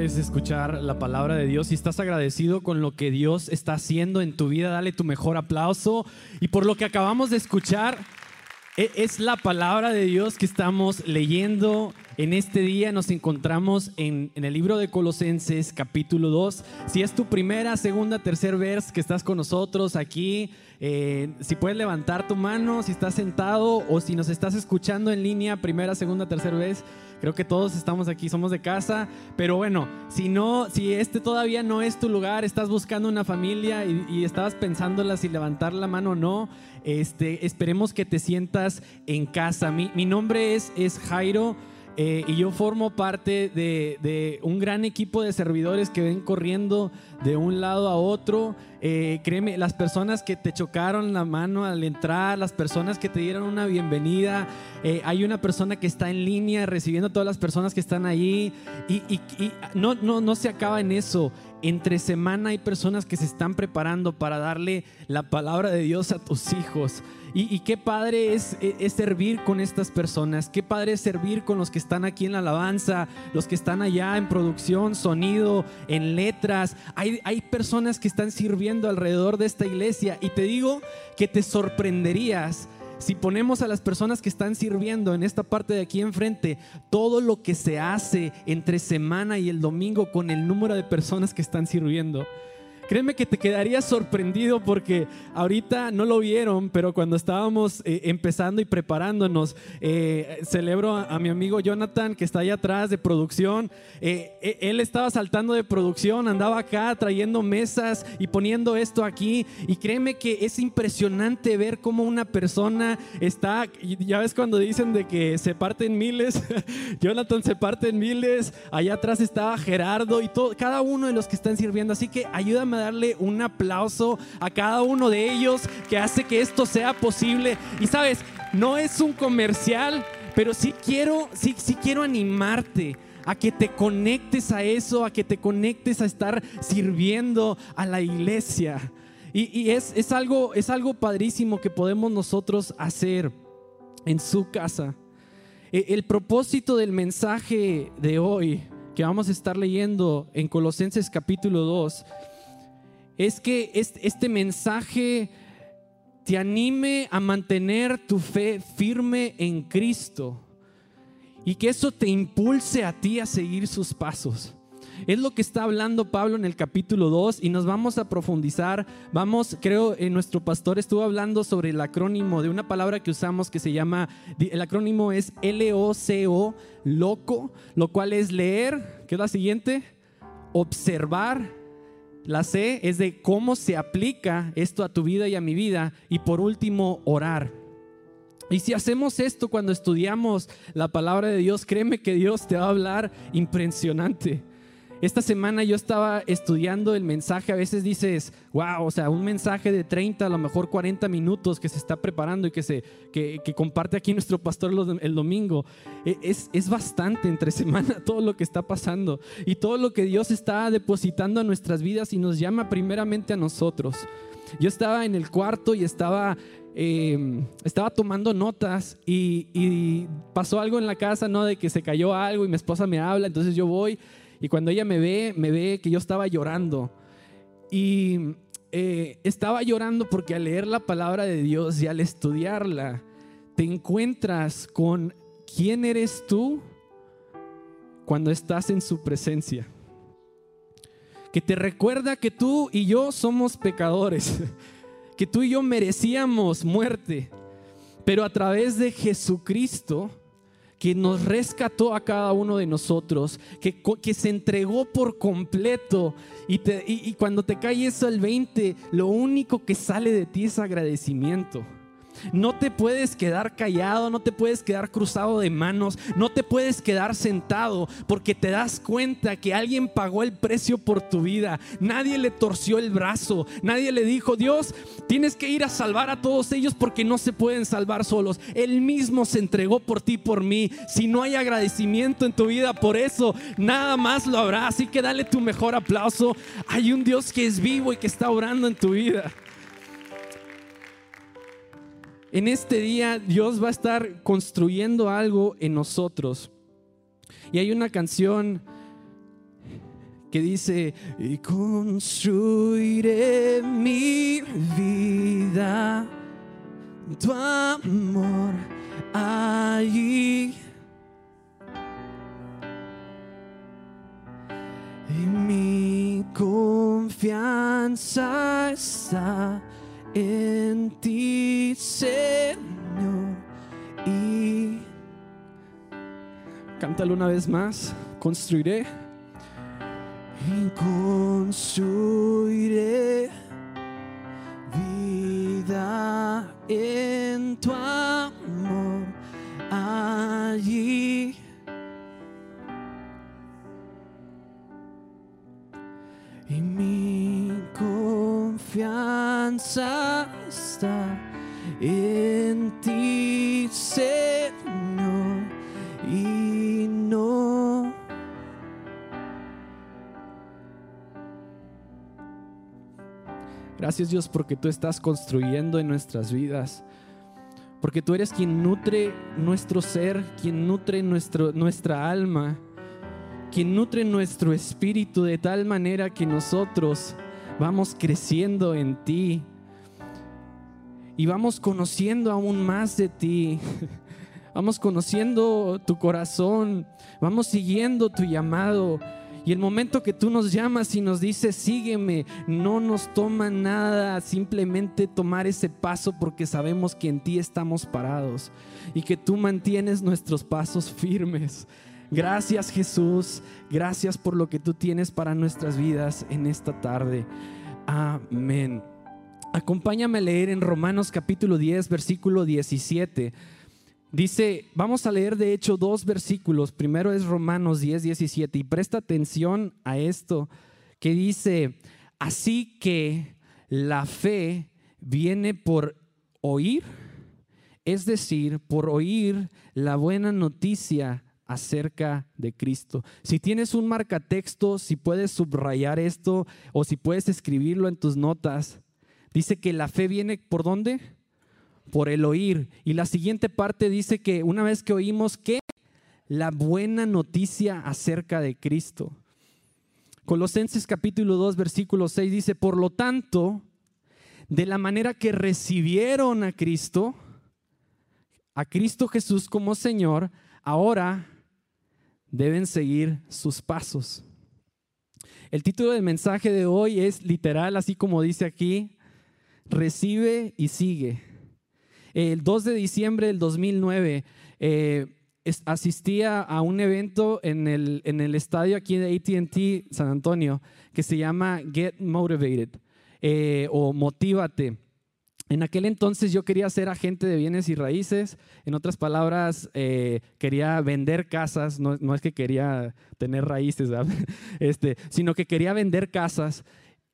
es escuchar la palabra de Dios. Si estás agradecido con lo que Dios está haciendo en tu vida, dale tu mejor aplauso. Y por lo que acabamos de escuchar, e, es la palabra de Dios que estamos leyendo en este día. Nos encontramos en, el libro de Colosenses capítulo 2. Si es tu primera, segunda, tercer vers que estás con nosotros aquí, eh, si puedes levantar tu mano, si estás sentado o si nos estás escuchando en línea, primera, segunda, tercera vez. Creo que todos estamos aquí, somos de casa, pero bueno, si no, si este todavía no es tu lugar, estás buscando una familia y, estabas pensándola si levantar la mano o no, este, esperemos que te sientas en casa. Mi, mi nombre es, es Jairo. Eh, y yo formo parte de, un gran equipo de servidores que ven corriendo de un lado a otro. Eh, créeme, las personas que te chocaron la mano al entrar, las personas que te dieron una bienvenida, eh, hay una persona que está en línea recibiendo a todas las personas que están ahí y, no se acaba en eso. Entre semana hay personas que se están preparando para darle la palabra de Dios a tus hijos. Y, qué padre es, es, servir con estas personas, qué padre es servir con los que están aquí en la alabanza, los que están allá en producción, sonido, en letras. Hay, hay personas que están sirviendo alrededor de esta iglesia y te digo que te sorprenderías si ponemos a las personas que están sirviendo en esta parte de aquí enfrente, todo lo que se hace entre semana y el domingo con el número de personas que están sirviendo. Créeme que te quedarías sorprendido porque ahorita no lo vieron, pero cuando estábamos eh, empezando y preparándonos, eh, celebro a, mi amigo Jonathan que está ahí atrás de producción. Eh, él estaba saltando de producción, andaba acá trayendo mesas y poniendo esto aquí. Y créeme que es impresionante ver cómo una persona está, ya ves cuando dicen de que se parten miles, Jonathan se parte en miles, allá atrás estaba Gerardo y todo, cada uno de los que están sirviendo. Así que ayúdame darle un aplauso a cada uno de ellos que hace que esto sea posible. Y sabes, no es un comercial, pero sí quiero, sí, sí quiero animarte a que te conectes a eso, a que te conectes a estar sirviendo a la iglesia. Y, es, es, algo, es algo padrísimo que podemos nosotros hacer en su casa. E, el propósito del mensaje de hoy que vamos a estar leyendo en Colosenses capítulo 2 es que este mensaje te anime a mantener tu fe firme en Cristo y que eso te impulse a ti a seguir sus pasos. Es lo que está hablando Pablo en el capítulo 2 y nos vamos a profundizar. Vamos, creo, en nuestro pastor estuvo hablando sobre el acrónimo de una palabra que usamos que se llama, el acrónimo es L-O-C-O, loco, lo cual es leer, ¿qué es la siguiente? Observar, la C es de cómo se aplica esto a tu vida y a mi vida. Y por último, orar. Y si hacemos esto cuando estudiamos la palabra de Dios, créeme que Dios te va a hablar impresionante. Esta semana yo estaba estudiando el mensaje, a veces dices, wow, o sea, un mensaje de 30, a lo mejor 40 minutos que se está preparando y que, se, que, comparte aquí nuestro pastor el domingo. E, es, es bastante entre semana todo lo que está pasando y todo lo que Dios está depositando en nuestras vidas y nos llama primeramente a nosotros. Yo estaba en el cuarto y estaba em, estaba tomando notas y, y, pasó algo en la casa, ¿no? De que se cayó algo y mi esposa me habla, entonces yo voy y cuando ella me ve, me ve que yo estaba llorando. Y eh, estaba llorando porque al leer la palabra de Dios y al estudiarla, te encuentras con quién eres tú cuando estás en su presencia. Que te recuerda que tú y yo somos pecadores, que tú y yo merecíamos muerte, pero a través de Jesucristo, que nos rescató a cada uno de nosotros, que, que se entregó por completo. Y, y cuando te cae eso el 20, lo único que sale de ti es agradecimiento. No te puedes quedar callado, no te puedes quedar cruzado de manos, no te puedes quedar sentado porque te das cuenta que alguien pagó el precio por tu vida. Nadie le torció el brazo, nadie le dijo, Dios, tienes que ir a salvar a todos ellos porque no se pueden salvar solos. Él mismo se entregó por ti, por mí. Si no hay agradecimiento en tu vida por eso, nada más lo habrá. Así que dale tu mejor aplauso. Hay un Dios que es vivo y que está orando en tu vida. En este día Dios va a estar construyendo algo en nosotros. Y hay una canción que dice, y construiré mi vida, tu amor allí. Y mi confianza está en ti, Señor. Y cántalo una vez más, construiré. Y construiré vida en tu amor allí. Y mi confianza está en ti, Señor, y no. Gracias Dios porque tú estás construyendo en nuestras vidas. Porque tú eres quien nutre nuestro ser, quien nutre nuestro, nuestra alma, quien nutre nuestro espíritu de tal manera que nosotros vamos creciendo en ti y vamos conociendo aún más de ti. Vamos conociendo tu corazón, vamos siguiendo tu llamado. Y el momento que tú nos llamas y nos dices, sígueme, no nos toma nada simplemente tomar ese paso porque sabemos que en ti estamos parados y que tú mantienes nuestros pasos firmes. Gracias Jesús, gracias por lo que tú tienes para nuestras vidas en esta tarde. Amén. Acompáñame a leer en Romanos capítulo 10, versículo 17. Dice, vamos a leer de hecho dos versículos. Primero es Romanos 10, 17. Y presta atención a esto que dice, así que la fe viene por oír, es decir, por oír la buena noticia acerca de Cristo. Si tienes un marcatexto, si puedes subrayar esto o si puedes escribirlo en tus notas, dice que la fe viene por dónde? Por el oír. Y la siguiente parte dice que una vez que oímos que la buena noticia acerca de Cristo. Colosenses capítulo 2 versículo 6 dice, por lo tanto, de la manera que recibieron a Cristo, a Cristo Jesús como Señor, ahora deben seguir sus pasos. El título del mensaje de hoy es literal, así como dice aquí, recibe y sigue. El 2 de diciembre del 2009 eh, asistía a un evento en el, estadio aquí de ATT San Antonio que se llama Get Motivated eh, o Motívate. En aquel entonces yo quería ser agente de bienes y raíces, en otras palabras, eh, quería vender casas, no, es que quería tener raíces, este, sino que quería vender casas.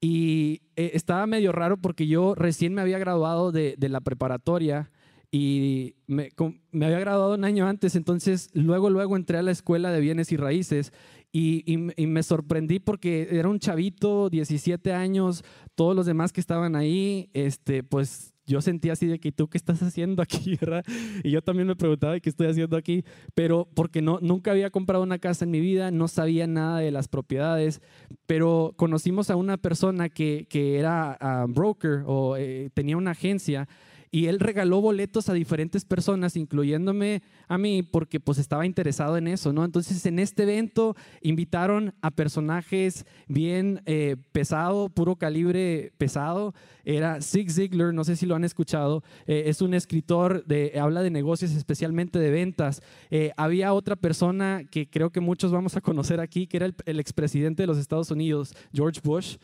Y eh, estaba medio raro porque yo recién me había graduado de, la preparatoria y me, me, había graduado un año antes, entonces luego, luego entré a la escuela de bienes y raíces y, y, me sorprendí porque era un chavito, 17 años, todos los demás que estaban ahí, este, pues yo sentía así de que tú qué estás haciendo aquí, ¿verdad? Y yo también me preguntaba qué estoy haciendo aquí, pero porque no, nunca había comprado una casa en mi vida, no sabía nada de las propiedades, pero conocimos a una persona que, que era ah, broker o eh, tenía una agencia y él regaló boletos a diferentes personas, incluyéndome a mí, porque pues estaba interesado en eso, ¿no? Entonces en este evento invitaron a personajes bien eh, pesado, puro calibre pesado. Era Zig Ziglar, no sé si lo han escuchado, eh, es un escritor, de, habla de negocios, especialmente de ventas. Eh, había otra persona que creo que muchos vamos a conocer aquí, que era el, el expresidente de los Estados Unidos, George Bush.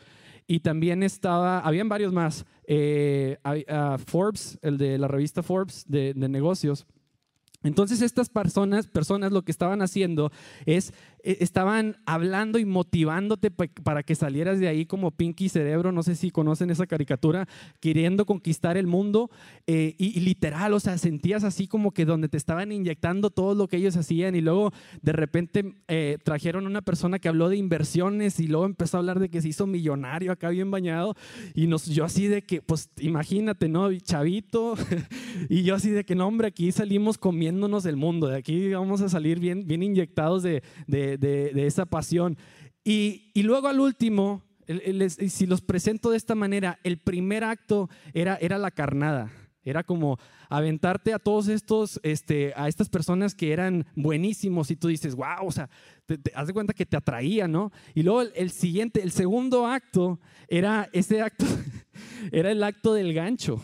Y también estaba, habían varios más, eh, Forbes, el de la revista Forbes de, de negocios. Entonces estas personas, personas lo que estaban haciendo es eh, estaban hablando y motivándote para que salieras de ahí como Pinky Cerebro, no sé si conocen esa caricatura, queriendo conquistar el mundo eh, y, literal, o sea, sentías así como que donde te estaban inyectando todo lo que ellos hacían y luego de repente eh, trajeron una persona que habló de inversiones y luego empezó a hablar de que se hizo millonario acá bien bañado y nos, yo así de que, pues imagínate, ¿no? Chavito y yo así de que, no, hombre, aquí salimos comiéndonos el mundo, de aquí vamos a salir bien, bien inyectados de de, esa pasión. Y, luego al último, si los presento de esta manera, el primer acto era, era la carnada. Era como aventarte a todos estos, este, a estas personas que eran buenísimos y tú dices, wow, o sea, te, haz de cuenta que te atraía, ¿no? Y luego el, siguiente, el segundo acto era ese acto, era el acto del gancho.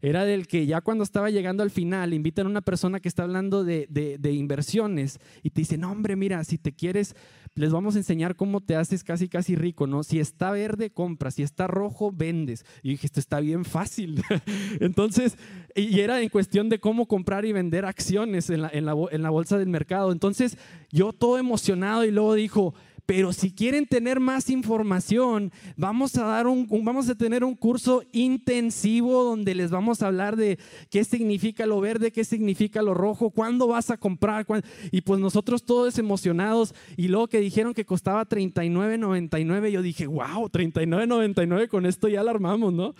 Era del que ya cuando estaba llegando al final, invitan a una persona que está hablando de, de inversiones y te dice, no hombre, mira, si te quieres les vamos a enseñar cómo te haces casi, casi rico, ¿no? Si está verde, compras, si está rojo, vendes. Y dije, esto está bien fácil. Entonces, y era en cuestión de cómo comprar y vender acciones en la, en la, en la bolsa del mercado. Entonces, yo todo emocionado y luego dijo, pero si quieren tener más información, vamos a, dar un, vamos a tener un curso intensivo donde les vamos a hablar de qué significa lo verde, qué significa lo rojo, cuándo vas a comprar. Y pues nosotros todos emocionados. Y luego que dijeron que costaba 39.99, yo dije, wow, 39.99, con esto ya alarmamos, ¿no?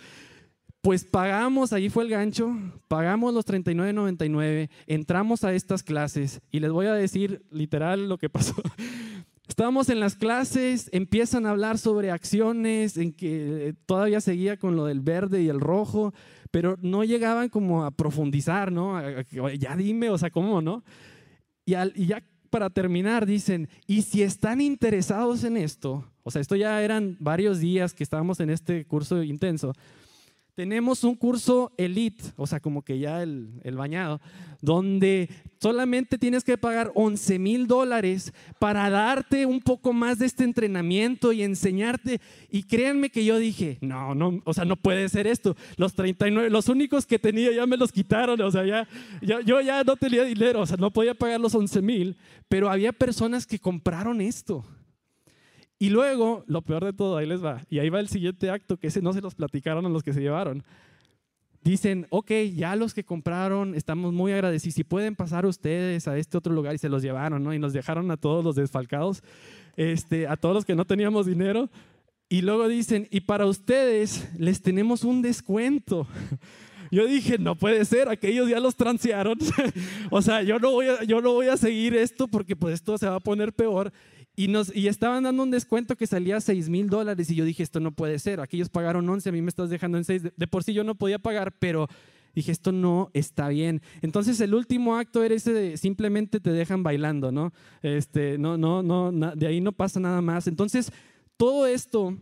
Pues pagamos, ahí fue el gancho, pagamos los 39.99, entramos a estas clases y les voy a decir literal lo que pasó. Estábamos en las clases, empiezan a hablar sobre acciones, en que todavía seguía con lo del verde y el rojo, pero no llegaban como a profundizar, ¿no? Ya dime, o sea, ¿cómo, no? Y, y ya para terminar dicen, y si están interesados en esto, o sea, esto ya eran varios días que estábamos en este curso intenso, tenemos un curso elite, o sea, como que ya el, bañado, donde solamente tienes que pagar 11 mil dólares para darte un poco más de este entrenamiento y enseñarte. Y créanme que yo dije, no, no, o sea, no puede ser esto. Los 39, los únicos que tenía ya me los quitaron, o sea, ya, yo ya no tenía dinero, o sea, no podía pagar los 11 mil, pero había personas que compraron esto. Y luego, lo peor de todo, ahí les va. Y ahí va el siguiente acto, que ese no se los platicaron a los que se llevaron. Dicen, ok, ya los que compraron, estamos muy agradecidos. Si pueden pasar ustedes a este otro lugar y se los llevaron, ¿no? Y nos dejaron a todos los desfalcados, este, a todos los que no teníamos dinero. Y luego dicen, y para ustedes les tenemos un descuento. Yo dije, no puede ser, aquellos ya los transearon. o sea, yo no, voy a, yo no voy a seguir esto porque pues esto se va a poner peor. Y, nos, y estaban dando un descuento que salía a 6 mil dólares y yo dije, esto no puede ser, aquellos pagaron 11, a mí me estás dejando en 6, de, por sí yo no podía pagar, pero dije, esto no está bien. Entonces el último acto era ese de simplemente te dejan bailando, ¿no? Este, no, no, no, de ahí no pasa nada más. Entonces todo esto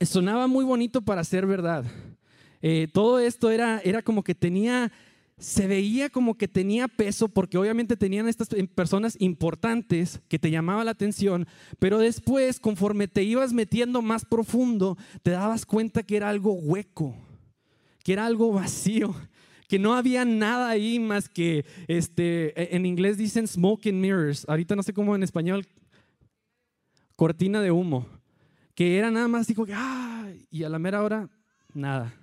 sonaba muy bonito para ser verdad. Eh, todo esto era, era como que tenía se veía como que tenía peso porque obviamente tenían estas personas importantes que te llamaban la atención, pero después conforme te ibas metiendo más profundo, te dabas cuenta que era algo hueco, que era algo vacío, que no había nada ahí más que, este, e, en inglés dicen smoke and mirrors, ahorita no sé cómo en español, cortina de humo, que era nada más que, ah, y a la mera hora, nada.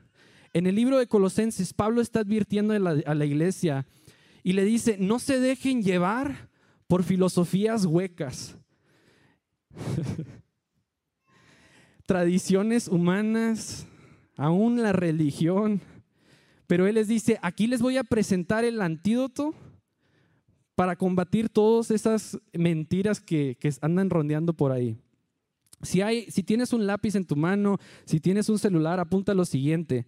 En el libro de Colosenses, Pablo está advirtiendo a la, iglesia y le dice, no se dejen llevar por filosofías huecas, tradiciones humanas, aún la religión. Pero él les dice, aquí les voy a presentar el antídoto para combatir todas esas mentiras que, andan rondeando por ahí. Si, si tienes un lápiz en tu mano, si tienes un celular, apunta lo siguiente.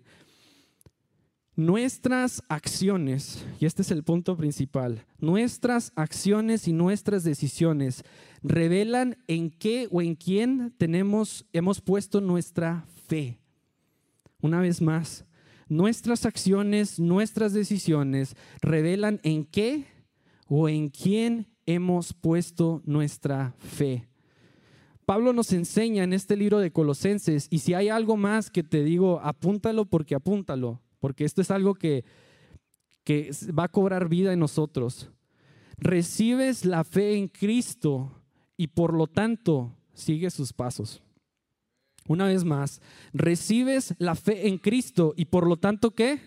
Nuestras acciones, y este es el punto principal, nuestras acciones y nuestras decisiones revelan en qué o en quién tenemos, hemos puesto nuestra fe. Una vez más, nuestras acciones, nuestras decisiones revelan en qué o en quién hemos puesto nuestra fe. Pablo nos enseña en este libro de Colosenses, y si hay algo más que te digo, apúntalo porque apúntalo porque esto es algo que, que va a cobrar vida en nosotros. Recibes la fe en Cristo y por lo tanto sigues sus pasos. Una vez más, recibes la fe en Cristo y por lo tanto ¿qué?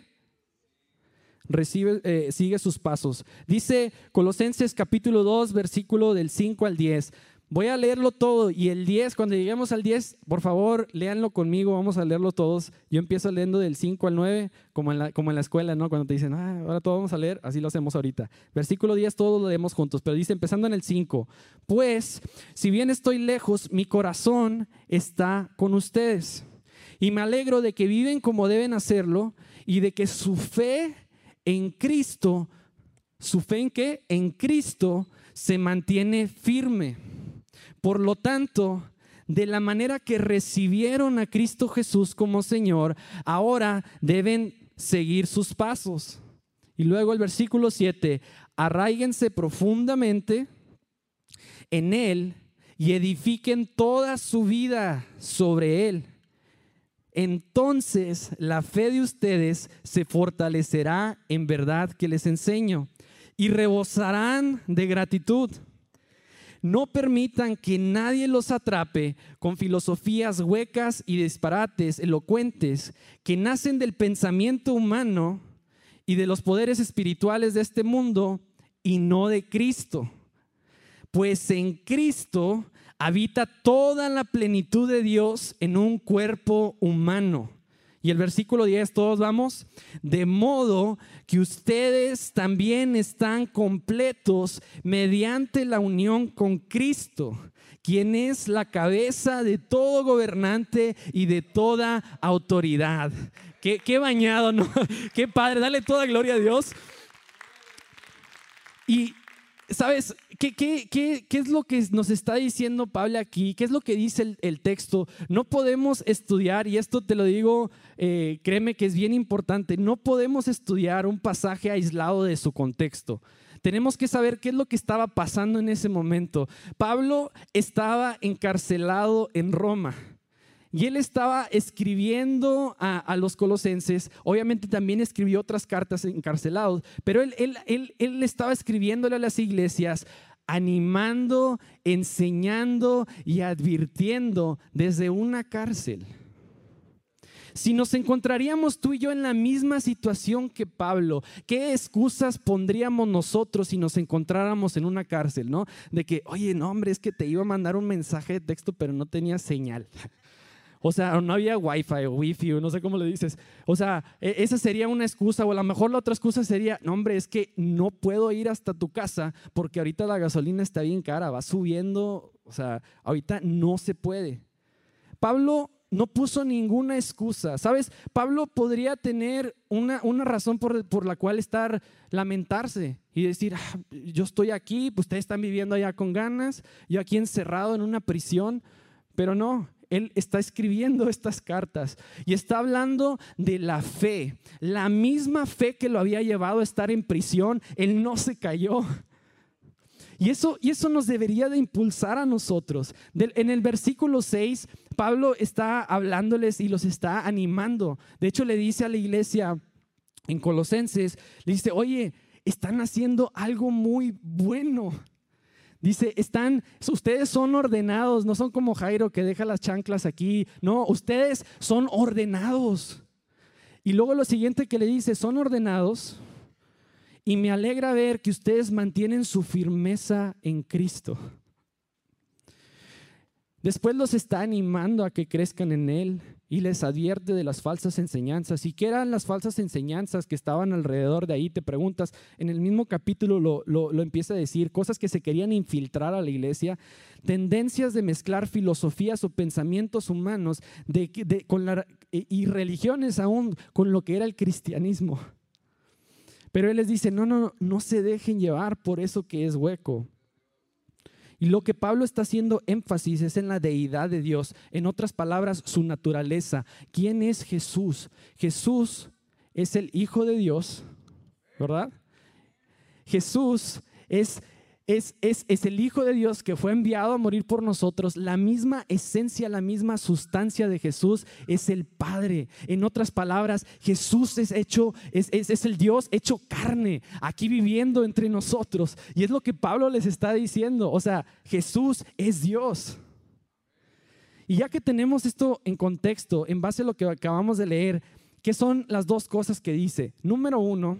Recibe, eh, sigue sus pasos. Dice Colosenses capítulo 2, versículo del 5 al 10. Voy a leerlo todo y el 10, cuando lleguemos al 10, por favor, léanlo conmigo, vamos a leerlo todos. Yo empiezo leyendo del 5 al 9, como en la, como en la escuela, ¿no? Cuando te dicen, ah, ahora todo vamos a leer, así lo hacemos ahorita. Versículo 10, todos lo leemos juntos, pero dice, empezando en el 5, pues, si bien estoy lejos, mi corazón está con ustedes. Y me alegro de que viven como deben hacerlo y de que su fe en Cristo, su fe en qué? En Cristo se mantiene firme. Por lo tanto, de la manera que recibieron a Cristo Jesús como Señor, ahora deben seguir sus pasos. Y luego el versículo 7, arraíguense profundamente en Él y edifiquen toda su vida sobre Él. Entonces la fe de ustedes se fortalecerá en verdad que les enseño y rebosarán de gratitud. No permitan que nadie los atrape con filosofías huecas y disparates elocuentes que nacen del pensamiento humano y de los poderes espirituales de este mundo y no de Cristo. Pues en Cristo habita toda la plenitud de Dios en un cuerpo humano y el versículo 10, todos vamos, de modo que ustedes también están completos mediante la unión con Cristo, quien es la cabeza de todo gobernante y de toda autoridad. Qué, qué bañado, ¿no? Qué padre, dale toda gloria a Dios. Y, ¿sabes? ¿Qué, qué, es lo que nos está diciendo Pablo aquí? ¿Qué es lo que dice el, texto? No podemos estudiar, y esto te lo digo, eh, créeme que es bien importante, no podemos estudiar un pasaje aislado de su contexto. Tenemos que saber qué es lo que estaba pasando en ese momento. Pablo estaba encarcelado en Roma. Y él estaba escribiendo a, los colosenses, obviamente también escribió otras cartas encarcelados, pero él, él, él, él estaba escribiéndole a las iglesias animando, enseñando y advirtiendo desde una cárcel. Si nos encontraríamos tú y yo en la misma situación que Pablo, ¿qué excusas pondríamos nosotros si nos encontráramos en una cárcel, no? De que, oye, no, hombre, es que te iba a mandar un mensaje de texto, pero no tenía señal. O sea, no había wifi o wifi o no sé cómo le dices. O sea, e, esa sería una excusa o a lo mejor la otra excusa sería, no hombre, es que no puedo ir hasta tu casa porque ahorita la gasolina está bien cara, va subiendo, o sea, ahorita no se puede. Pablo no puso ninguna excusa, ¿sabes? Pablo podría tener una, una razón por, por, la cual estar, lamentarse y decir, ah, yo estoy aquí, pues ustedes están viviendo allá con ganas, yo aquí encerrado en una prisión, pero no, él está escribiendo estas cartas y está hablando de la fe, la misma fe que lo había llevado a estar en prisión, él no se cayó. Y eso, y eso nos debería de impulsar a nosotros. en el versículo 6, Pablo está hablándoles y los está animando. De hecho, le dice a la iglesia en Colosenses, le dice, oye, están haciendo algo muy bueno. Dice, están, ustedes son ordenados, no son como Jairo que deja las chanclas aquí. No, ustedes son ordenados. Y luego lo siguiente que le dice, son ordenados. Y me alegra ver que ustedes mantienen su firmeza en Cristo. Después los está animando a que crezcan en Él y les advierte de las falsas enseñanzas. ¿Y qué eran las falsas enseñanzas que estaban alrededor de ahí? Te preguntas, en el mismo capítulo lo, empieza a decir, cosas que se querían infiltrar a la iglesia, tendencias de mezclar filosofías o pensamientos humanos con y religiones aún con lo que era el cristianismo. Pero Él les dice, no, no, no se dejen llevar por eso que es hueco. Y lo que Pablo está haciendo énfasis es en la deidad de Dios. En otras palabras, su naturaleza. ¿Quién es Jesús? Jesús es el Hijo de Dios, ¿verdad? Jesús es es, el Hijo de Dios que fue enviado a morir por nosotros. La misma esencia, la misma sustancia de Jesús es el Padre. En otras palabras, Jesús es hecho, es, es el Dios hecho carne, aquí viviendo entre nosotros. Y es lo que Pablo les está diciendo. O sea, Jesús es Dios. Y ya que tenemos esto en contexto, en base a lo que acabamos de leer, ¿qué son las dos cosas que dice? Número uno,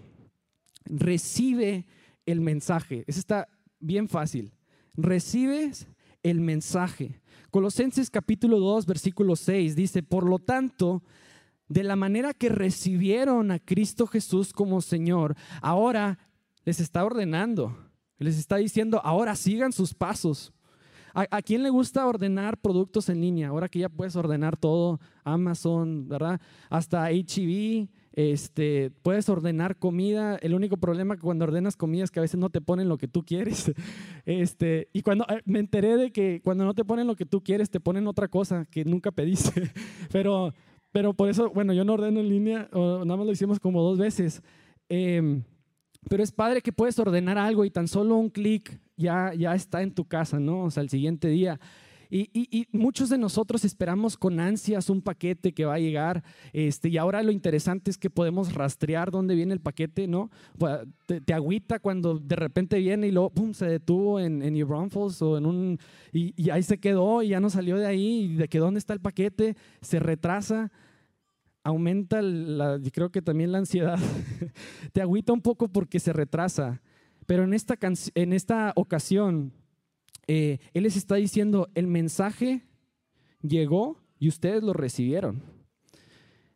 recibe el mensaje. Es esta bien fácil. Recibes el mensaje. Colosenses capítulo 2, versículo 6 dice, por lo tanto, de la manera que recibieron a Cristo Jesús como Señor, ahora les está ordenando, les está diciendo, ahora sigan sus pasos. ¿A, quién le gusta ordenar productos en línea? Ahora que ya puedes ordenar todo, Amazon, ¿verdad? Hasta HEB, este, puedes ordenar comida. El único problema que cuando ordenas comida es que a veces no te ponen lo que tú quieres. Este, y cuando eh, me enteré de que cuando no te ponen lo que tú quieres, te ponen otra cosa que nunca pediste. Pero, pero por eso, bueno, yo no ordeno en línea, o nada más lo hicimos como dos veces. Em, pero es padre que puedes ordenar algo y tan solo un clic ya, ya está en tu casa, ¿no? O sea, el siguiente día. Y, muchos de nosotros esperamos con ansias un paquete que va a llegar. Este, y ahora lo interesante es que podemos rastrear dónde viene el paquete, ¿no? Te, te agüita cuando de repente viene y luego pum, se detuvo en, en New Braunfels o en un. Y, ahí se quedó y ya no salió de ahí. Y de que dónde está el paquete, se retrasa aumenta, la, creo que también la ansiedad, te agüita un poco porque se retrasa. Pero en esta, en esta ocasión, eh, Él les está diciendo, el mensaje llegó y ustedes lo recibieron.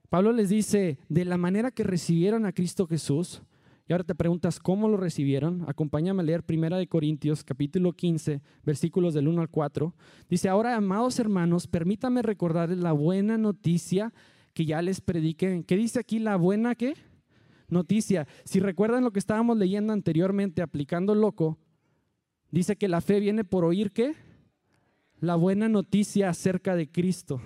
Pablo les dice, de la manera que recibieron a Cristo Jesús, y ahora te preguntas, ¿cómo lo recibieron? Acompáñame a leer 1 de Corintios, capítulo 15, versículos del 1 al 4. Dice, ahora, amados hermanos, permítame recordarles la buena noticia que ya les prediqué. ¿Qué dice aquí la buena qué? Noticia. Si recuerdan lo que estábamos leyendo anteriormente, aplicando loco, Dice que la fe viene por oír qué? La buena noticia acerca de Cristo.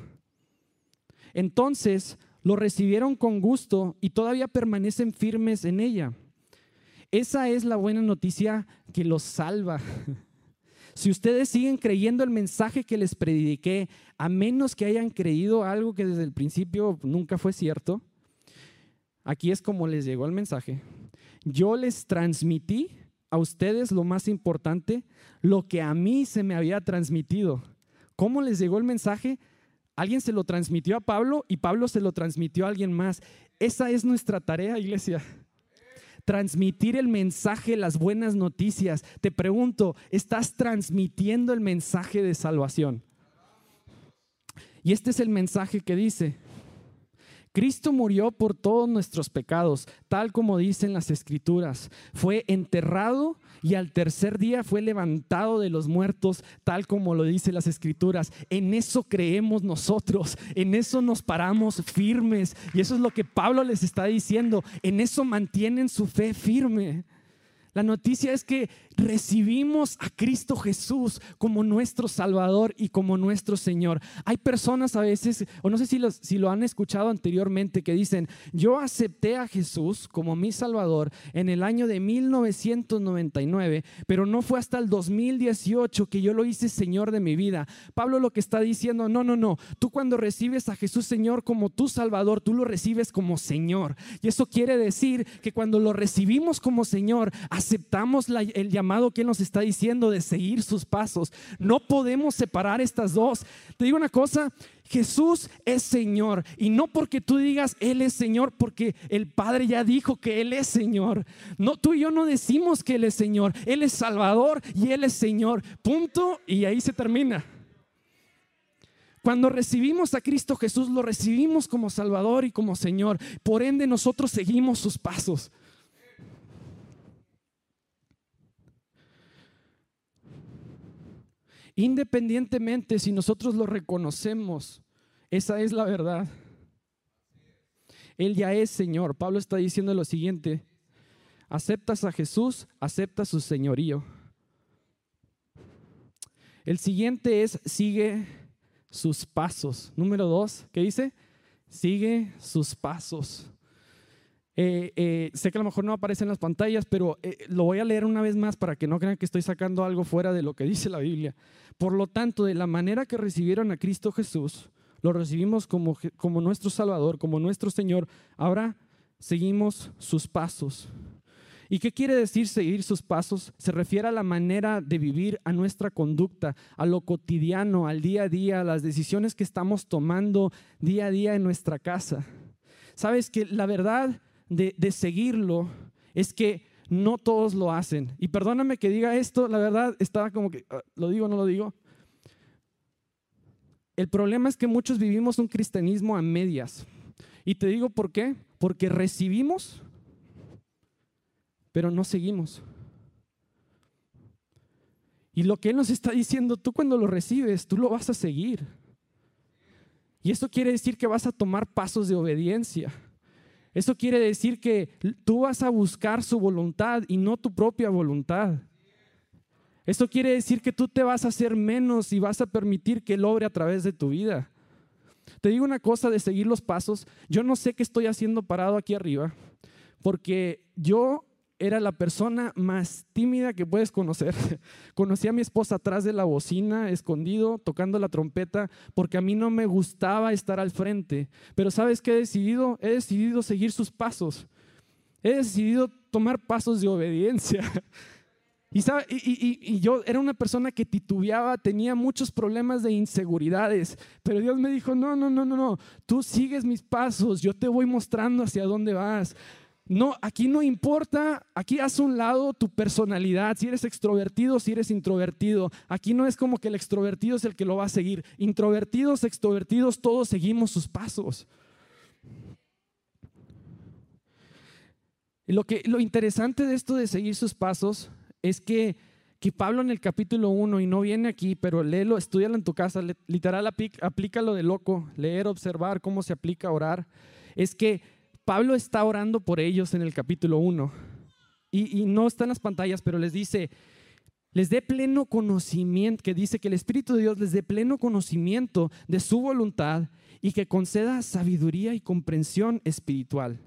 Entonces lo recibieron con gusto y todavía permanecen firmes en ella. Esa es la buena noticia que los salva. Si ustedes siguen creyendo el mensaje que les prediqué, a menos que hayan creído algo que desde el principio nunca fue cierto, aquí es como les llegó el mensaje. Yo les transmití a ustedes lo más importante, lo que a mí se me había transmitido. ¿Cómo les llegó el mensaje? Alguien se lo transmitió a Pablo y Pablo se lo transmitió a alguien más. Esa es nuestra tarea, iglesia. Transmitir el mensaje, las buenas noticias. Te pregunto, ¿estás transmitiendo el mensaje de salvación? Y este es el mensaje que dice, Cristo murió por todos nuestros pecados, tal como dicen las escrituras. Fue enterrado y al tercer día fue levantado de los muertos, tal como lo dicen las escrituras. En eso creemos nosotros, en eso nos paramos firmes. Y eso es lo que Pablo les está diciendo, en eso mantienen su fe firme. La noticia es que recibimos a Cristo Jesús como nuestro Salvador y como nuestro Señor. Hay personas a veces, o no sé si, lo han escuchado anteriormente, que dicen, yo acepté a Jesús como mi Salvador en el año de 1999, pero no fue hasta el 2018 que yo lo hice Señor de mi vida. Pablo lo que está diciendo, no, no, no, tú cuando recibes a Jesús Señor como tu Salvador, tú lo recibes como Señor. Y eso quiere decir que cuando lo recibimos como Señor, aceptamos el llamado que Él nos está diciendo de seguir sus pasos. No podemos separar estas dos. Te digo una cosa, Jesús es Señor. Y no porque tú digas Él es Señor, porque el Padre ya dijo que Él es Señor. No, tú y yo no decimos que Él es Señor. Él es Salvador y Él es Señor. Punto. Y ahí se termina. Cuando recibimos a Cristo Jesús, lo recibimos como Salvador y como Señor. Por ende, nosotros seguimos sus pasos. Independientemente si nosotros lo reconocemos, esa es la verdad. Él ya es Señor. Pablo está diciendo lo siguiente, aceptas a Jesús, acepta su señorío. El siguiente es sigue sus pasos. Número dos, ¿qué dice? Sigue sus pasos. Eh, eh, sé que a lo mejor no aparece en las pantallas, pero eh, lo voy a leer una vez más para que no crean que estoy sacando algo fuera de lo que dice la Biblia. Por lo tanto, de la manera que recibieron a Cristo Jesús, lo recibimos como, como nuestro Salvador, como nuestro Señor. Ahora seguimos sus pasos. ¿Y qué quiere decir seguir sus pasos? Se refiere a la manera de vivir, a nuestra conducta, a lo cotidiano, al día a día, a las decisiones que estamos tomando día a día en nuestra casa. Sabes que la verdad de, seguirlo es que no todos lo hacen. Y perdóname que diga esto, la verdad estaba como que, ah, ¿lo digo o no lo digo? el problema es que muchos vivimos un cristianismo a medias. Y te digo por qué. Porque recibimos, pero no seguimos. Y lo que Él nos está diciendo, tú cuando lo recibes, tú lo vas a seguir. Y eso quiere decir que vas a tomar pasos de obediencia. Eso quiere decir que tú vas a buscar su voluntad y no tu propia voluntad. Esto quiere decir que tú te vas a hacer menos y vas a permitir que Él a través de tu vida. Te digo una cosa de seguir los pasos. Yo no sé qué estoy haciendo parado aquí arriba, porque yo era la persona más tímida que puedes conocer. Conocí a mi esposa atrás de la bocina, escondido, tocando la trompeta, porque a mí no me gustaba estar al frente. Pero ¿sabes qué he decidido? He decidido seguir sus pasos. He decidido tomar pasos de obediencia. Y, yo era una persona que titubeaba, tenía muchos problemas de inseguridades, pero Dios me dijo, no, no, no, no, no, tú sigues mis pasos, yo te voy mostrando hacia dónde vas. No, aquí no importa, aquí haz un lado tu personalidad, si eres extrovertido, si eres introvertido. Aquí no es como que el extrovertido es el que lo va a seguir. Introvertidos, extrovertidos, todos seguimos sus pasos. Lo, que, lo interesante de esto de seguir sus pasos es que, que Pablo en el capítulo 1, y no viene aquí, pero léelo, estudialo en tu casa, literal aplícalo de loco, leer, observar cómo se aplica orar, es que Pablo está orando por ellos en el capítulo 1. Y, no está en las pantallas, pero les dice, les dé pleno conocimiento, que dice que el Espíritu de Dios les dé pleno conocimiento de su voluntad y que conceda sabiduría y comprensión espiritual.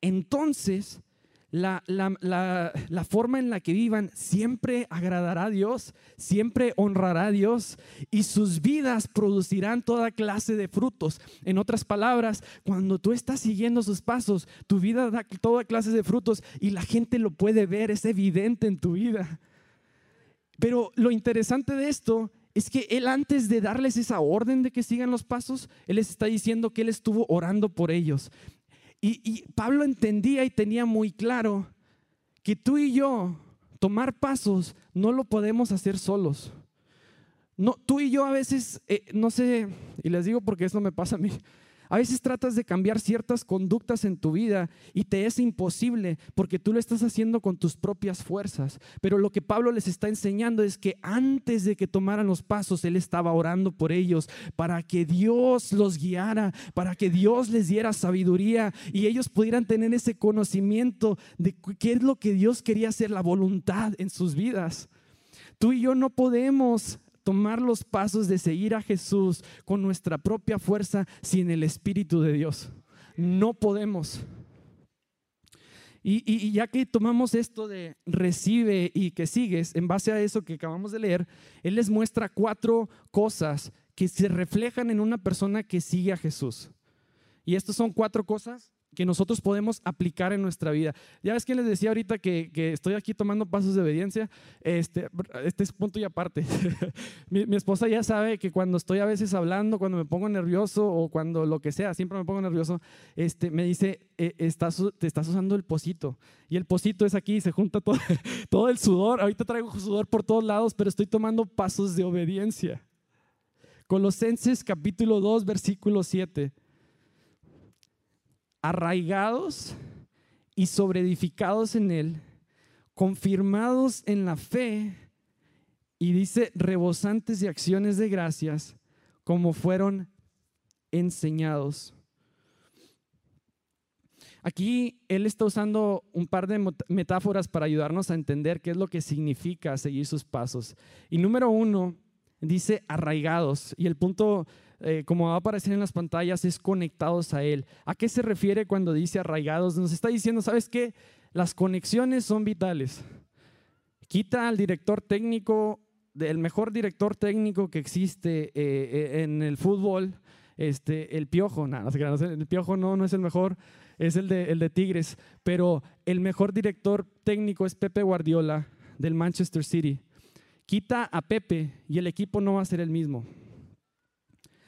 Entonces la, la, forma en la que vivan siempre agradará a Dios, siempre honrará a Dios y sus vidas producirán toda clase de frutos. En otras palabras, cuando tú estás siguiendo sus pasos, tu vida da toda clase de frutos y la gente lo puede ver, es evidente en tu vida. Pero lo interesante de esto es que Él antes de darles esa orden de que sigan los pasos, Él les está diciendo que Él estuvo orando por ellos. Y, Pablo entendía y tenía muy claro que tú y yo tomar pasos no lo podemos hacer solos. No, tú y yo a veces, eh, no sé, y les digo porque eso me pasa a mí, a veces tratas de cambiar ciertas conductas en tu vida y te es imposible porque tú lo estás haciendo con tus propias fuerzas. Pero lo que Pablo les está enseñando es que antes de que tomaran los pasos, él estaba orando por ellos para que Dios los guiara, para que Dios les diera sabiduría y ellos pudieran tener ese conocimiento de qué es lo que Dios quería hacer, la voluntad en sus vidas. Tú y yo no podemos tomar los pasos de seguir a Jesús con nuestra propia fuerza sin el Espíritu de Dios. No podemos. Y, ya que tomamos esto de recibe y que sigues, en base a eso que acabamos de leer, Él les muestra cuatro cosas que se reflejan en una persona que sigue a Jesús. Y estas son cuatro cosas que nosotros podemos aplicar en nuestra vida. Ya ves que les decía ahorita que, estoy aquí tomando pasos de obediencia. Este, este es punto y aparte. mi, esposa ya sabe que cuando estoy a veces hablando, cuando me pongo nervioso o cuando lo que sea, siempre me pongo nervioso, este, me dice, eh, estás, te estás usando el pocito. Y el pocito es aquí, se junta todo, todo el sudor. Ahorita traigo sudor por todos lados, pero estoy tomando pasos de obediencia. Colosenses capítulo 2, versículo 7 arraigados y sobreedificados en Él, confirmados en la fe y dice rebosantes de acciones de gracias como fueron enseñados. Aquí él está usando un par de metáforas para ayudarnos a entender qué es lo que significa seguir sus pasos. Y número uno, dice arraigados. Y el punto eh, como va a aparecer en las pantallas, es conectados a Él. ¿A qué se refiere cuando dice arraigados? Nos está diciendo, ¿sabes qué? Las conexiones son vitales. Quita al director técnico, el mejor director técnico que existe eh, eh, en el fútbol, este, el Piojo. No, el Piojo no, no es el mejor, es el de, el de Tigres. Pero el mejor director técnico es Pepe Guardiola del Manchester City. Quita a Pepe y el equipo no va a ser el mismo.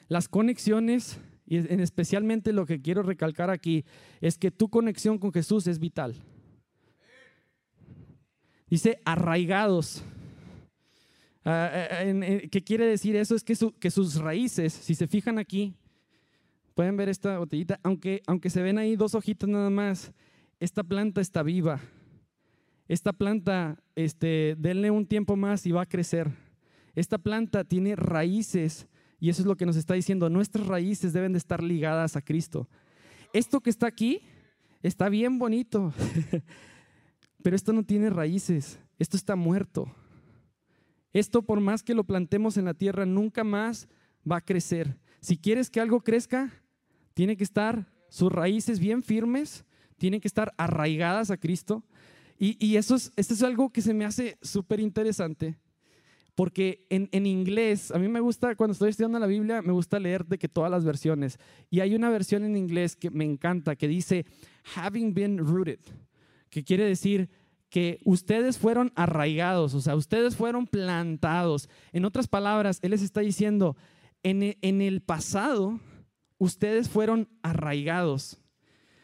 Las conexiones, y en especialmente lo que quiero recalcar aquí, es que tu conexión con Jesús es vital. Dice arraigados. Ah, eh, ¿Qué quiere decir eso? Es que, que sus raíces, si se fijan aquí, pueden ver esta botellita, aunque, aunque se ven ahí dos hojitas nada más, esta planta está viva. Esta planta, este, denle un tiempo más y va a crecer. Esta planta tiene raíces y eso es lo que nos está diciendo. Nuestras raíces deben de estar ligadas a Cristo. Esto que está aquí está bien bonito, pero esto no tiene raíces. Esto está muerto. Esto por más que lo plantemos en la tierra, nunca más va a crecer. Si quieres que algo crezca, tiene que estar sus raíces bien firmes, tienen que estar arraigadas a Cristo. Y, eso es, esto es algo que se me hace súper interesante, porque en, en, inglés, a mí me gusta, cuando estoy estudiando la Biblia, me gusta leer de que todas las versiones. Y hay una versión en inglés que me encanta, que dice, having been rooted, que quiere decir que ustedes fueron arraigados, o sea, ustedes fueron plantados. En otras palabras, Él les está diciendo, en, e, en el pasado, ustedes fueron arraigados.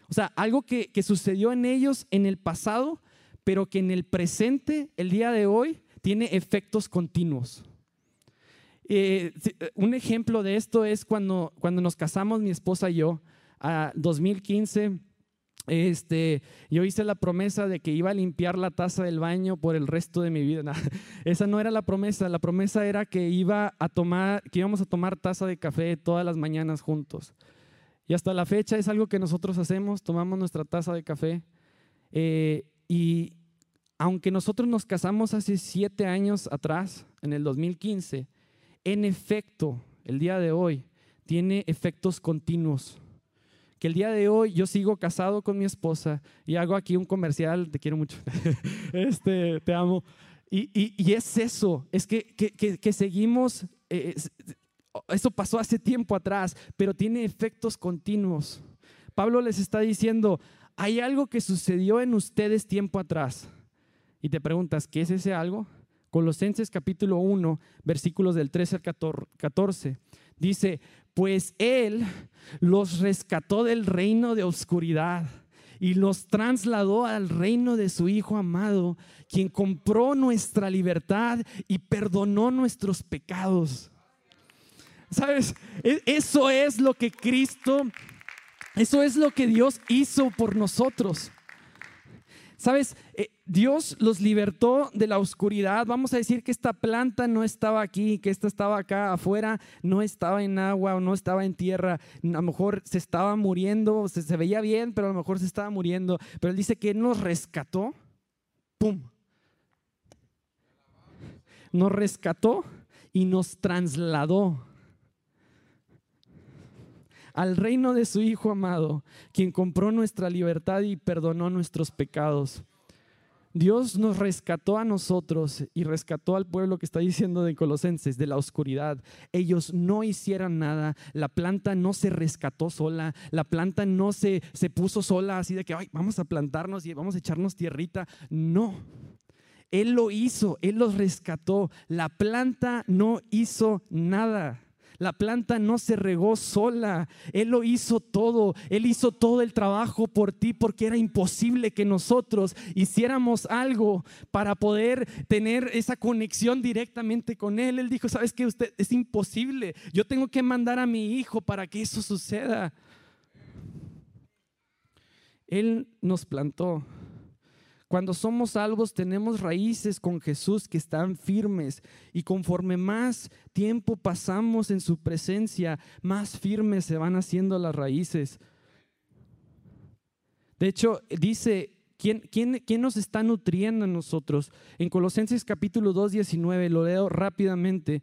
O sea, algo que, que sucedió en ellos en el pasado, pero que en el presente, el día de hoy, tiene efectos continuos. Eh, un ejemplo de esto es cuando, cuando nos casamos mi esposa y yo, a 2015. Este, yo hice la promesa de que iba a limpiar la taza del baño por el resto de mi vida. esa no era la promesa. La promesa era que iba a tomar, que íbamos a tomar taza de café todas las mañanas juntos. Y hasta la fecha es algo que nosotros hacemos. Tomamos nuestra taza de café. Eh, y aunque nosotros nos casamos hace siete años atrás, en el 2015, en efecto, el día de hoy tiene efectos continuos que el día de hoy yo sigo casado con mi esposa y hago aquí un comercial, te quiero mucho, este, te amo. Y, es eso, es que, seguimos, eh, eso pasó hace tiempo atrás, pero tiene efectos continuos. Pablo les está diciendo, hay algo que sucedió en ustedes tiempo atrás. Y te preguntas, ¿qué es ese algo? Colosenses capítulo 1, versículos del 13 al 14. Dice, pues Él los rescató del reino de oscuridad y los trasladó al reino de su Hijo amado, quien compró nuestra libertad y perdonó nuestros pecados. ¿Sabes? E-, eso es lo que Cristo, eso es lo que Dios hizo por nosotros. ¿Sabes? Dios los libertó de la oscuridad. Vamos a decir que esta planta no estaba aquí, que esta estaba acá afuera, no estaba en agua o no estaba en tierra. A lo mejor se estaba muriendo, se, veía bien, pero a lo mejor se estaba muriendo. Pero Él dice que nos rescató. ¡Pum! Nos rescató y nos trasladó al reino de su Hijo amado, quien compró nuestra libertad y perdonó nuestros pecados. Dios nos rescató a nosotros y rescató al pueblo que está diciendo de Colosenses, de la oscuridad. Ellos no hicieron nada, la planta no se rescató sola, la planta no se, se puso sola así de que Ay, vamos a plantarnos y vamos a echarnos tierrita. No, Él lo hizo, Él los rescató. La planta no hizo nada. La planta no se regó sola. Él lo hizo todo. Él hizo todo el trabajo por ti porque era imposible que nosotros hiciéramos algo para poder tener esa conexión directamente con Él. Él dijo, ¿sabes qué? Usted es imposible. Yo tengo que mandar a mi hijo para que eso suceda. Él nos plantó. Cuando somos salvos tenemos raíces con Jesús que están firmes y conforme más tiempo pasamos en su presencia, más firmes se van haciendo las raíces. De hecho, dice, ¿quién, quién, quién nos está nutriendo en nosotros? En Colosenses capítulo 2, 19, lo leo rápidamente.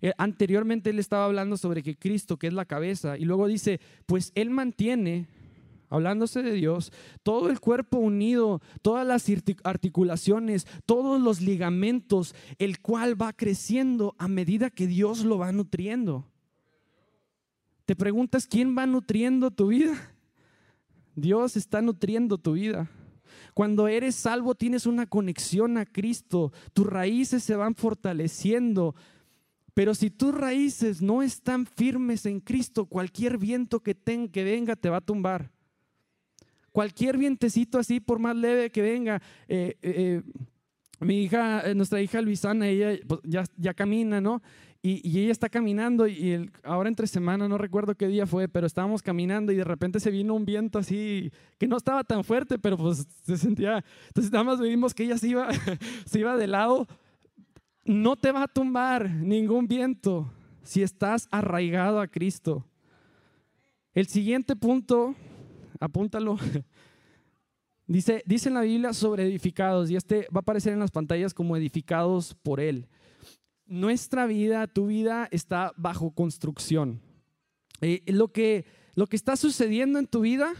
Eh, anteriormente él estaba hablando sobre que Cristo, que es la cabeza, y luego dice, pues Él mantiene hablándose de Dios, todo el cuerpo unido, todas las articulaciones, todos los ligamentos, el cual va creciendo a medida que Dios lo va nutriendo. Te preguntas, ¿quién va nutriendo tu vida? Dios está nutriendo tu vida. Cuando eres salvo tienes una conexión a Cristo, tus raíces se van fortaleciendo. Pero si tus raíces no están firmes en Cristo, cualquier viento que, que venga te va a tumbar. Cualquier vientecito así, por más leve que venga, eh, eh, mi hija, eh, nuestra hija Luisana, ella pues, ya, camina, ¿no? Y, ella está caminando y ahora entre semana, no recuerdo qué día fue, pero estábamos caminando y de repente se vino un viento así, que no estaba tan fuerte, pero pues se sentía, entonces nada más vimos que ella se iba, se iba de lado. No te va a tumbar ningún viento si estás arraigado a Cristo. El siguiente punto, apúntalo, dice, dice en la Biblia sobre edificados y este va a aparecer en las pantallas como edificados por Él. Nuestra vida, tu vida está bajo construcción. Eh, lo, que, lo que está sucediendo en tu vida,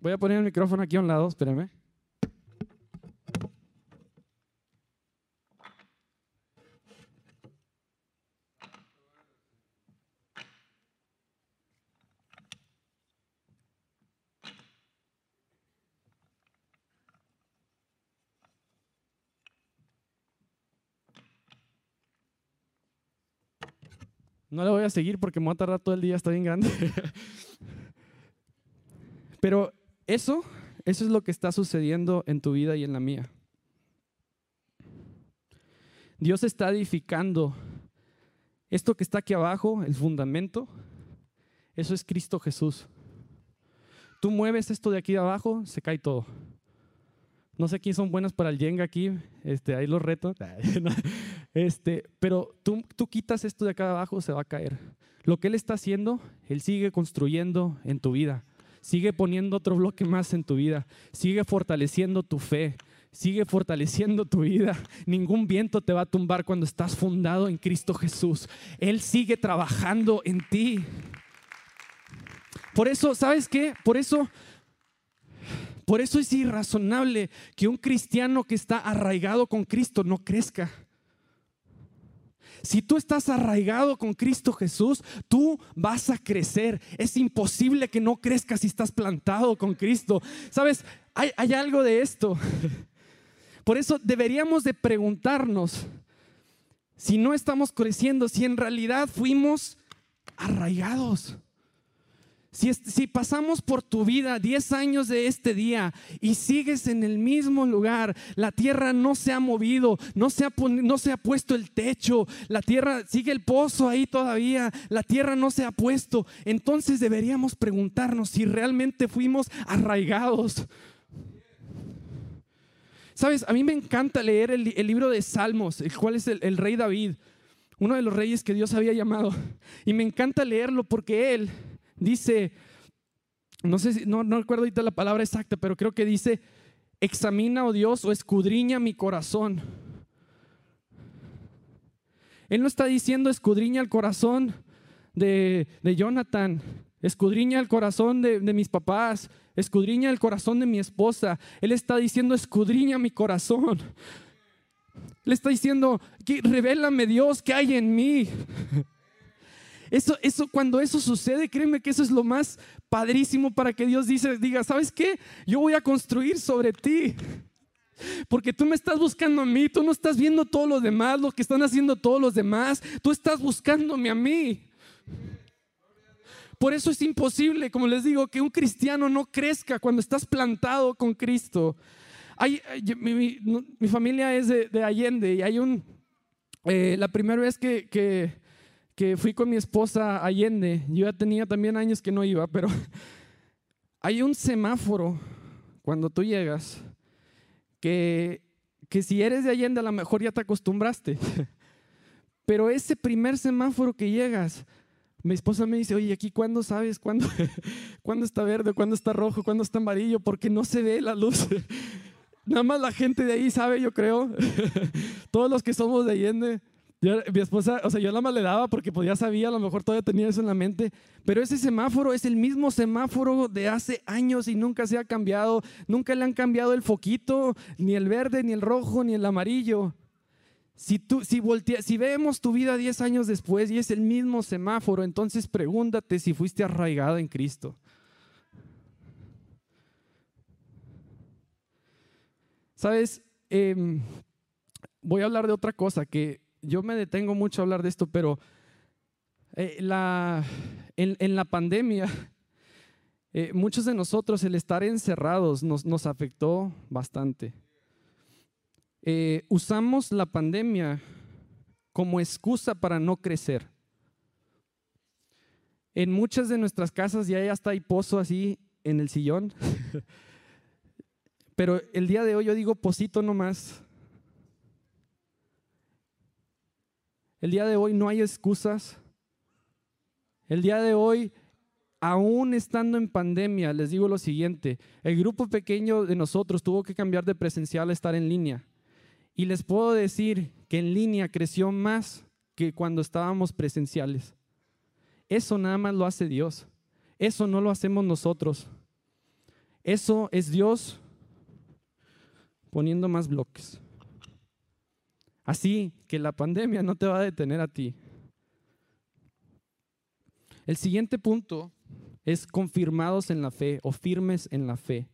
voy a poner el micrófono aquí a un lado, espérame. No le voy a seguir porque me va a tardar todo el día, está bien grande. Pero eso, eso es lo que está sucediendo en tu vida y en la mía. Dios está edificando esto que está aquí abajo, el fundamento, eso es Cristo Jesús. Tú mueves esto de aquí de abajo, se cae todo. No sé quién son buenos para el Jenga aquí, este, ahí los reto. Este, pero tú, tú quitas esto de acá abajo, se va a caer. Lo que Él está haciendo, Él sigue construyendo en tu vida. Sigue poniendo otro bloque más en tu vida. Sigue fortaleciendo tu fe. Sigue fortaleciendo tu vida. Ningún viento te va a tumbar cuando estás fundado en Cristo Jesús. Él sigue trabajando en ti. Por eso, ¿sabes qué? Por eso por eso es irrazonable que un cristiano que está arraigado con Cristo no crezca. Si tú estás arraigado con Cristo Jesús, tú vas a crecer. Es imposible que no crezcas si estás plantado con Cristo. Sabes, hay, hay algo de esto. Por eso deberíamos de preguntarnos si no estamos creciendo, si en realidad fuimos arraigados. Si, pasamos por tu vida 10 años de este día y sigues en el mismo lugar, la tierra no se ha movido, no se ha, puesto el techo, la tierra sigue el pozo ahí todavía, la tierra no se ha puesto, entonces deberíamos preguntarnos si realmente fuimos arraigados. Sabes, a mí me encanta leer el, el libro de Salmos, el cual es el, el rey David, uno de los reyes que Dios había llamado, y me encanta leerlo porque él dice, no sé si, no, no recuerdo ahorita la palabra exacta, pero creo que dice, examina, oh Dios, o escudriña mi corazón. Él no está diciendo escudriña el corazón de, de Jonathan, escudriña el corazón de, de, mis papás, escudriña el corazón de mi esposa. Él está diciendo escudriña mi corazón. Le está diciendo, revélame Dios, ¿qué hay en mí? Eso, eso, cuando eso sucede, créeme que eso es lo más padrísimo para que Dios dice, diga, ¿sabes qué? Yo voy a construir sobre ti. Porque tú me estás buscando a mí, tú no estás viendo todo lo demás, lo que están haciendo todos los demás, tú estás buscándome a mí. Por eso es imposible, como les digo, que un cristiano no crezca cuando estás plantado con Cristo. Mi, mi, mi, familia es de, de, Allende y hay un, eh, la primera vez que, que que fui con mi esposa Allende, yo ya tenía también años que no iba, pero hay un semáforo cuando tú llegas que, que si eres de Allende a lo mejor ya te acostumbraste, pero ese primer semáforo que llegas, mi esposa me dice, oye, aquí cuándo sabes cuándo, cuándo está verde, cuándo está rojo, cuándo está amarillo, porque no se ve la luz. Nada más la gente de ahí sabe, yo creo. Todos los que somos de Allende. Mi esposa, o sea, yo la más le daba porque pues ya sabía, a lo mejor todavía tenía eso en la mente, pero ese semáforo es el mismo semáforo de hace años y nunca se ha cambiado, nunca le han cambiado el foquito, ni el verde, ni el rojo, ni el amarillo. Si, tú, si, voltea, si vemos tu vida 10 años después y es el mismo semáforo, entonces pregúntate si fuiste arraigado en Cristo. Sabes, eh, voy a hablar de otra cosa que yo me detengo mucho a hablar de esto, pero eh, en, la pandemia, eh, muchos de nosotros el estar encerrados nos, afectó bastante. eh, usamos la pandemia como excusa para no crecer. En muchas de nuestras casas ya hasta hay pozo así en el sillón. Pero el día de hoy yo digo posito nomás. El día de hoy no hay excusas. El día de hoy, aún estando en pandemia, les digo lo siguiente, el grupo pequeño de nosotros tuvo que cambiar de presencial a estar en línea. Y les puedo decir que en línea creció más que cuando estábamos presenciales. Eso nada más lo hace Dios. Eso no lo hacemos nosotros. Eso es Dios poniendo más bloques. Así que la pandemia no te va a detener a ti. El siguiente punto es confirmados en la fe o firmes en la fe.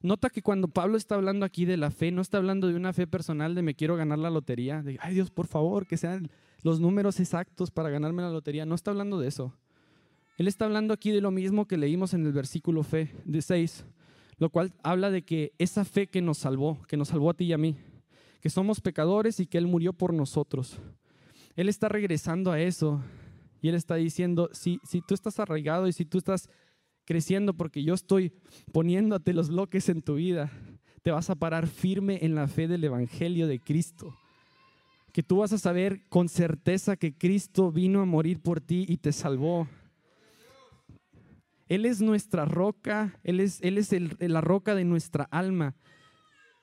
Nota que cuando Pablo está hablando aquí de la fe, no está hablando de una fe personal de me quiero ganar la lotería, de ay Dios, por favor, que sean los números exactos para ganarme la lotería. No está hablando de eso. Él está hablando aquí de lo mismo que leímos en el versículo fe de 6, lo cual habla de que esa fe que nos salvó, que nos salvó a ti y a mí, que somos pecadores y que Él murió por nosotros. Él está regresando a eso y Él está diciendo, si, si tú estás arraigado y si tú estás creciendo porque yo estoy poniéndote los bloques en tu vida, te vas a parar firme en la fe del Evangelio de Cristo. Que tú vas a saber con certeza que Cristo vino a morir por ti y te salvó. Él es nuestra roca, Él es, él es la roca de nuestra alma.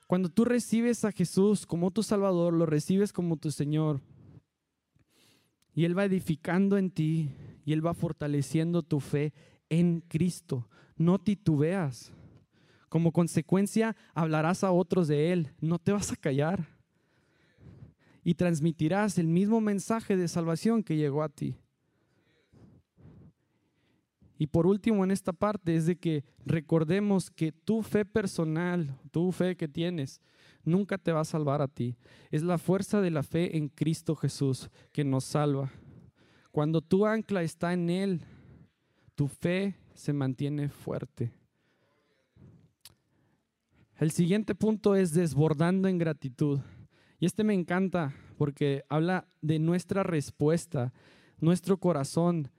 Cuando tú recibes a Jesús como tu Salvador, lo recibes como tu Señor. Y Él va edificando en ti y Él va fortaleciendo tu fe en Cristo. No titubeas. Como consecuencia, hablarás a otros de Él. No te vas a callar. Y transmitirás el mismo mensaje de salvación que llegó a ti. Y por último en esta parte es de que recordemos que tu fe personal, tu fe que tienes, nunca te va a salvar a ti. Es la fuerza de la fe en Cristo Jesús que nos salva. Cuando tu ancla está en Él, tu fe se mantiene fuerte. El siguiente punto es desbordando en gratitud. Y este me encanta porque habla de nuestra respuesta, nuestro corazón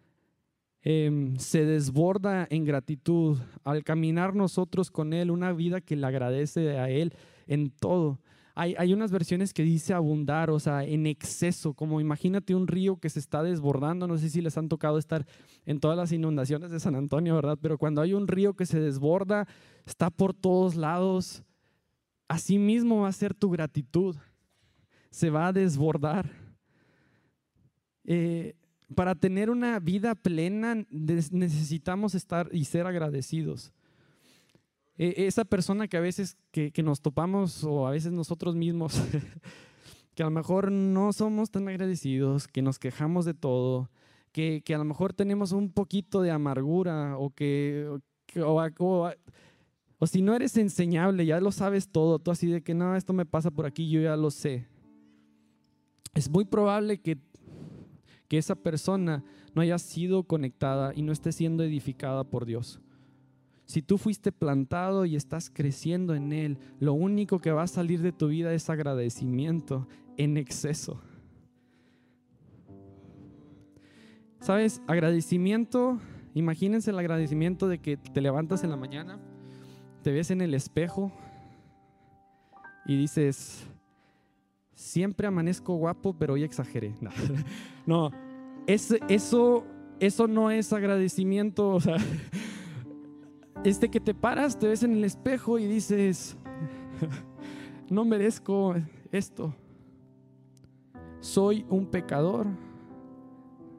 Em, se desborda en gratitud al caminar nosotros con Él, una vida que le agradece a Él en todo. Hay, hay, unas versiones que dice abundar, o sea, en exceso, como imagínate un río que se está desbordando, no sé si les han tocado estar en todas las inundaciones de San Antonio, ¿verdad? Pero cuando hay un río que se desborda, está por todos lados, así mismo va a ser tu gratitud, se va a desbordar. Eh, para tener una vida plena necesitamos estar y ser agradecidos. E, esa persona que a veces que, nos topamos o a veces nosotros mismos, que a lo mejor no somos tan agradecidos, que nos quejamos de todo, que, a lo mejor tenemos un poquito de amargura o que... o si no eres enseñable, ya lo sabes todo, tú así de que no, esto me pasa por aquí, yo ya lo sé. Es muy probable que que esa persona no haya sido conectada y no esté siendo edificada por Dios. Si tú fuiste plantado y estás creciendo en Él, lo único que va a salir de tu vida es agradecimiento en exceso. ¿Sabes? Agradecimiento, imagínense el agradecimiento de que te levantas en la mañana, te ves en el espejo y dices, siempre amanezco guapo, pero hoy exageré. No, eso, eso no es agradecimiento. O este que te paras, te ves en el espejo y dices, no merezco esto. Soy un pecador.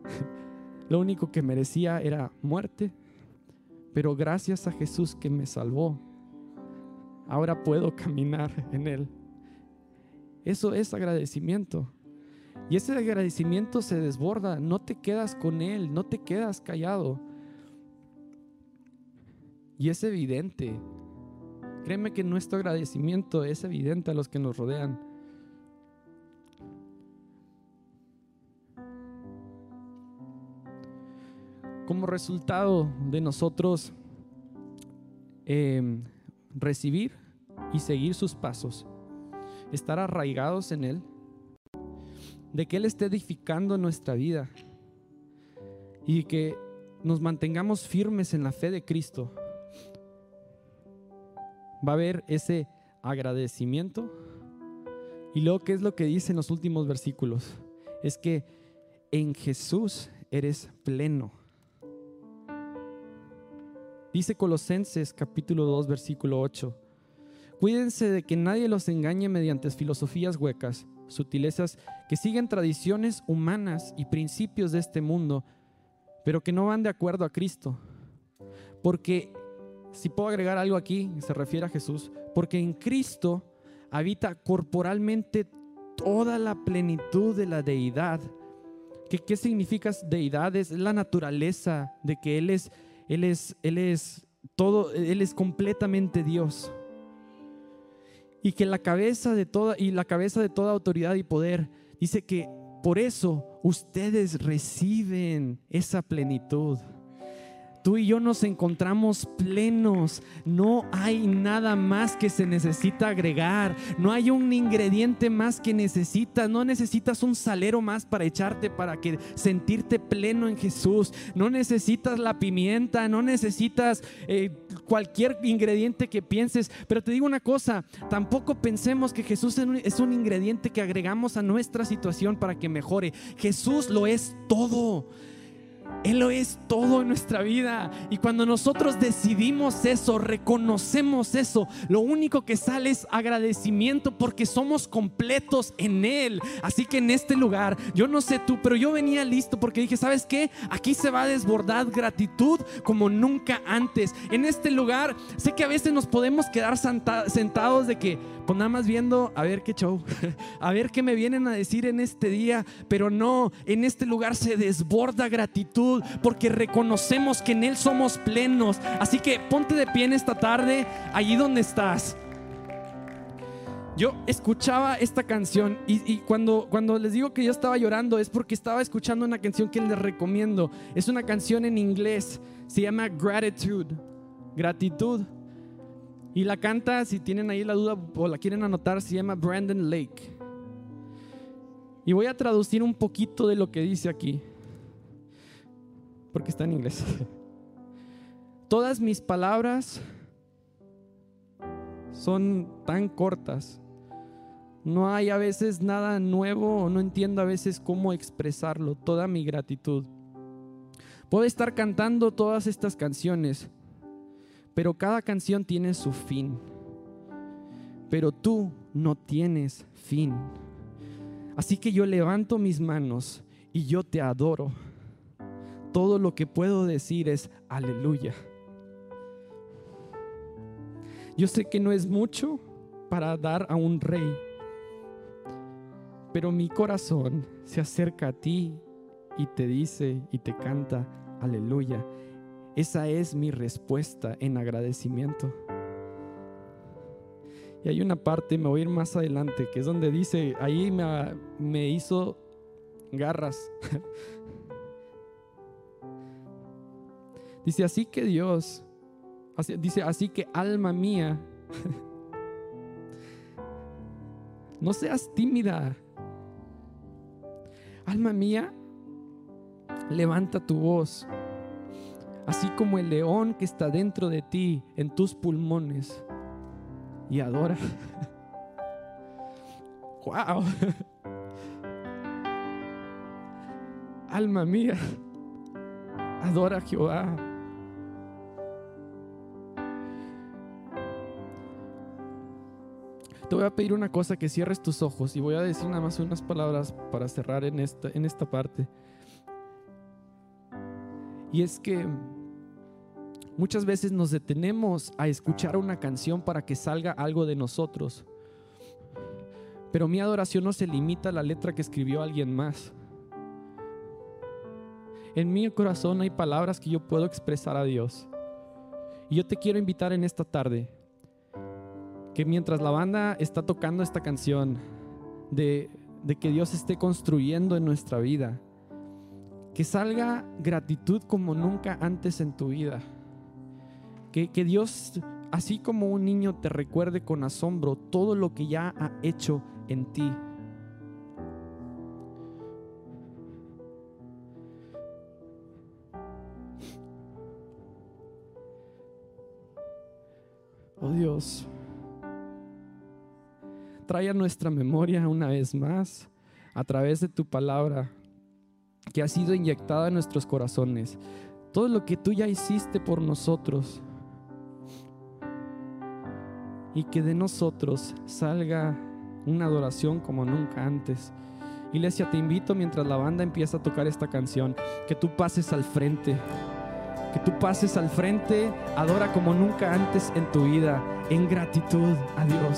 Lo único que merecía era muerte, pero gracias a Jesús que me salvó, ahora puedo caminar en Él. Eso es agradecimiento. Y ese agradecimiento se desborda, no te quedas con Él, no te quedas callado. Y es evidente. Créeme que nuestro agradecimiento es evidente a los que nos rodean. Como resultado de nosotros em, recibir y seguir sus pasos, estar arraigados en Él, de que Él esté edificando nuestra vida y que nos mantengamos firmes en la fe de Cristo, va a haber ese agradecimiento. Y luego, ¿qué es lo que dice en los últimos versículos? Es que en Jesús eres pleno. Dice Colosenses capítulo 2, versículo 8. Cuídense de que nadie los engañe mediante filosofías huecas, sutilezas que siguen tradiciones humanas y principios de este mundo, pero que no van de acuerdo a Cristo. Porque, si puedo agregar algo aquí, se refiere a Jesús, porque en Cristo habita corporalmente toda la plenitud de la deidad. ¿Qué, qué significa deidad? Es la naturaleza de que Él es, Él es, Él es todo, Él es completamente Dios. Y que la cabeza de toda, y la cabeza de toda autoridad y poder, dice que por eso ustedes reciben esa plenitud. Tú y yo nos encontramos plenos. No hay nada más que se necesita agregar. No hay un ingrediente más que necesitas. No necesitas un salero más para echarte para que sentirte pleno en Jesús. No necesitas la pimienta. No necesitas eh, cualquier ingrediente que pienses. Pero te digo una cosa. Tampoco pensemos que Jesús es un ingrediente que agregamos a nuestra situación para que mejore. Jesús lo es todo. Él lo es todo en nuestra vida. Y cuando nosotros decidimos eso, reconocemos eso, lo único que sale es agradecimiento porque somos completos en Él. Así que en este lugar, yo no sé tú, pero yo venía listo porque dije, ¿sabes qué? Aquí se va a desbordar gratitud como nunca antes. En este lugar, sé que a veces nos podemos quedar sentados de que, pues nada más viendo a ver qué show, a ver qué me vienen a decir en este día, pero no, en este lugar se desborda gratitud porque reconocemos que en Él somos plenos. Así que ponte de pie en esta tarde, allí donde estás. Yo escuchaba esta canción y, cuando, cuando les digo que yo estaba llorando es porque estaba escuchando una canción que les recomiendo. Es una canción en inglés, se llama Gratitude, gratitud. Y la canta, si tienen ahí la duda o la quieren anotar, se llama Brandon Lake. Y voy a traducir un poquito de lo que dice aquí porque está en inglés. Todas mis palabras son tan cortas. No hay a veces nada nuevo o no entiendo a veces cómo expresarlo, toda mi gratitud. Puedo estar cantando todas estas canciones, pero cada canción tiene su fin. Pero tú no tienes fin. Así que yo levanto mis manos y yo te adoro todo lo que puedo decir es aleluya. Yo sé que no es mucho para dar a un rey, pero mi corazón se acerca a ti y te dice y te canta aleluya. Esa es mi respuesta en agradecimiento. Y hay una parte, me voy a ir más adelante, que es donde dice, ahí me, me hizo garras. Dice, así que Dios, dice, así que alma mía, no seas tímida. Alma mía, levanta tu voz, así como el león que está dentro de ti, en tus pulmones, y adora. ¡Wow! Alma mía, adora a Jehová. Te voy a pedir una cosa, que cierres tus ojos y voy a decir nada más unas palabras para cerrar en esta, en esta parte. Y es que muchas veces nos detenemos a escuchar una canción para que salga algo de nosotros. Pero mi adoración no se limita a la letra que escribió alguien más. En mi corazón hay palabras que yo puedo expresar a Dios. Y yo te quiero invitar en esta tarde que mientras la banda está tocando esta canción, de, que Dios esté construyendo en nuestra vida, que salga gratitud como nunca antes en tu vida. Que, que Dios así como un niño te recuerde con asombro todo lo que ya ha hecho en ti. Oh Dios, trae a nuestra memoria una vez más a través de tu palabra que ha sido inyectada en nuestros corazones. Todo lo que tú ya hiciste por nosotros. Y que de nosotros salga una adoración como nunca antes. Iglesia, te invito mientras la banda empieza a tocar esta canción, que tú pases al frente. Que tú pases al frente, adora como nunca antes en tu vida, en gratitud a Dios.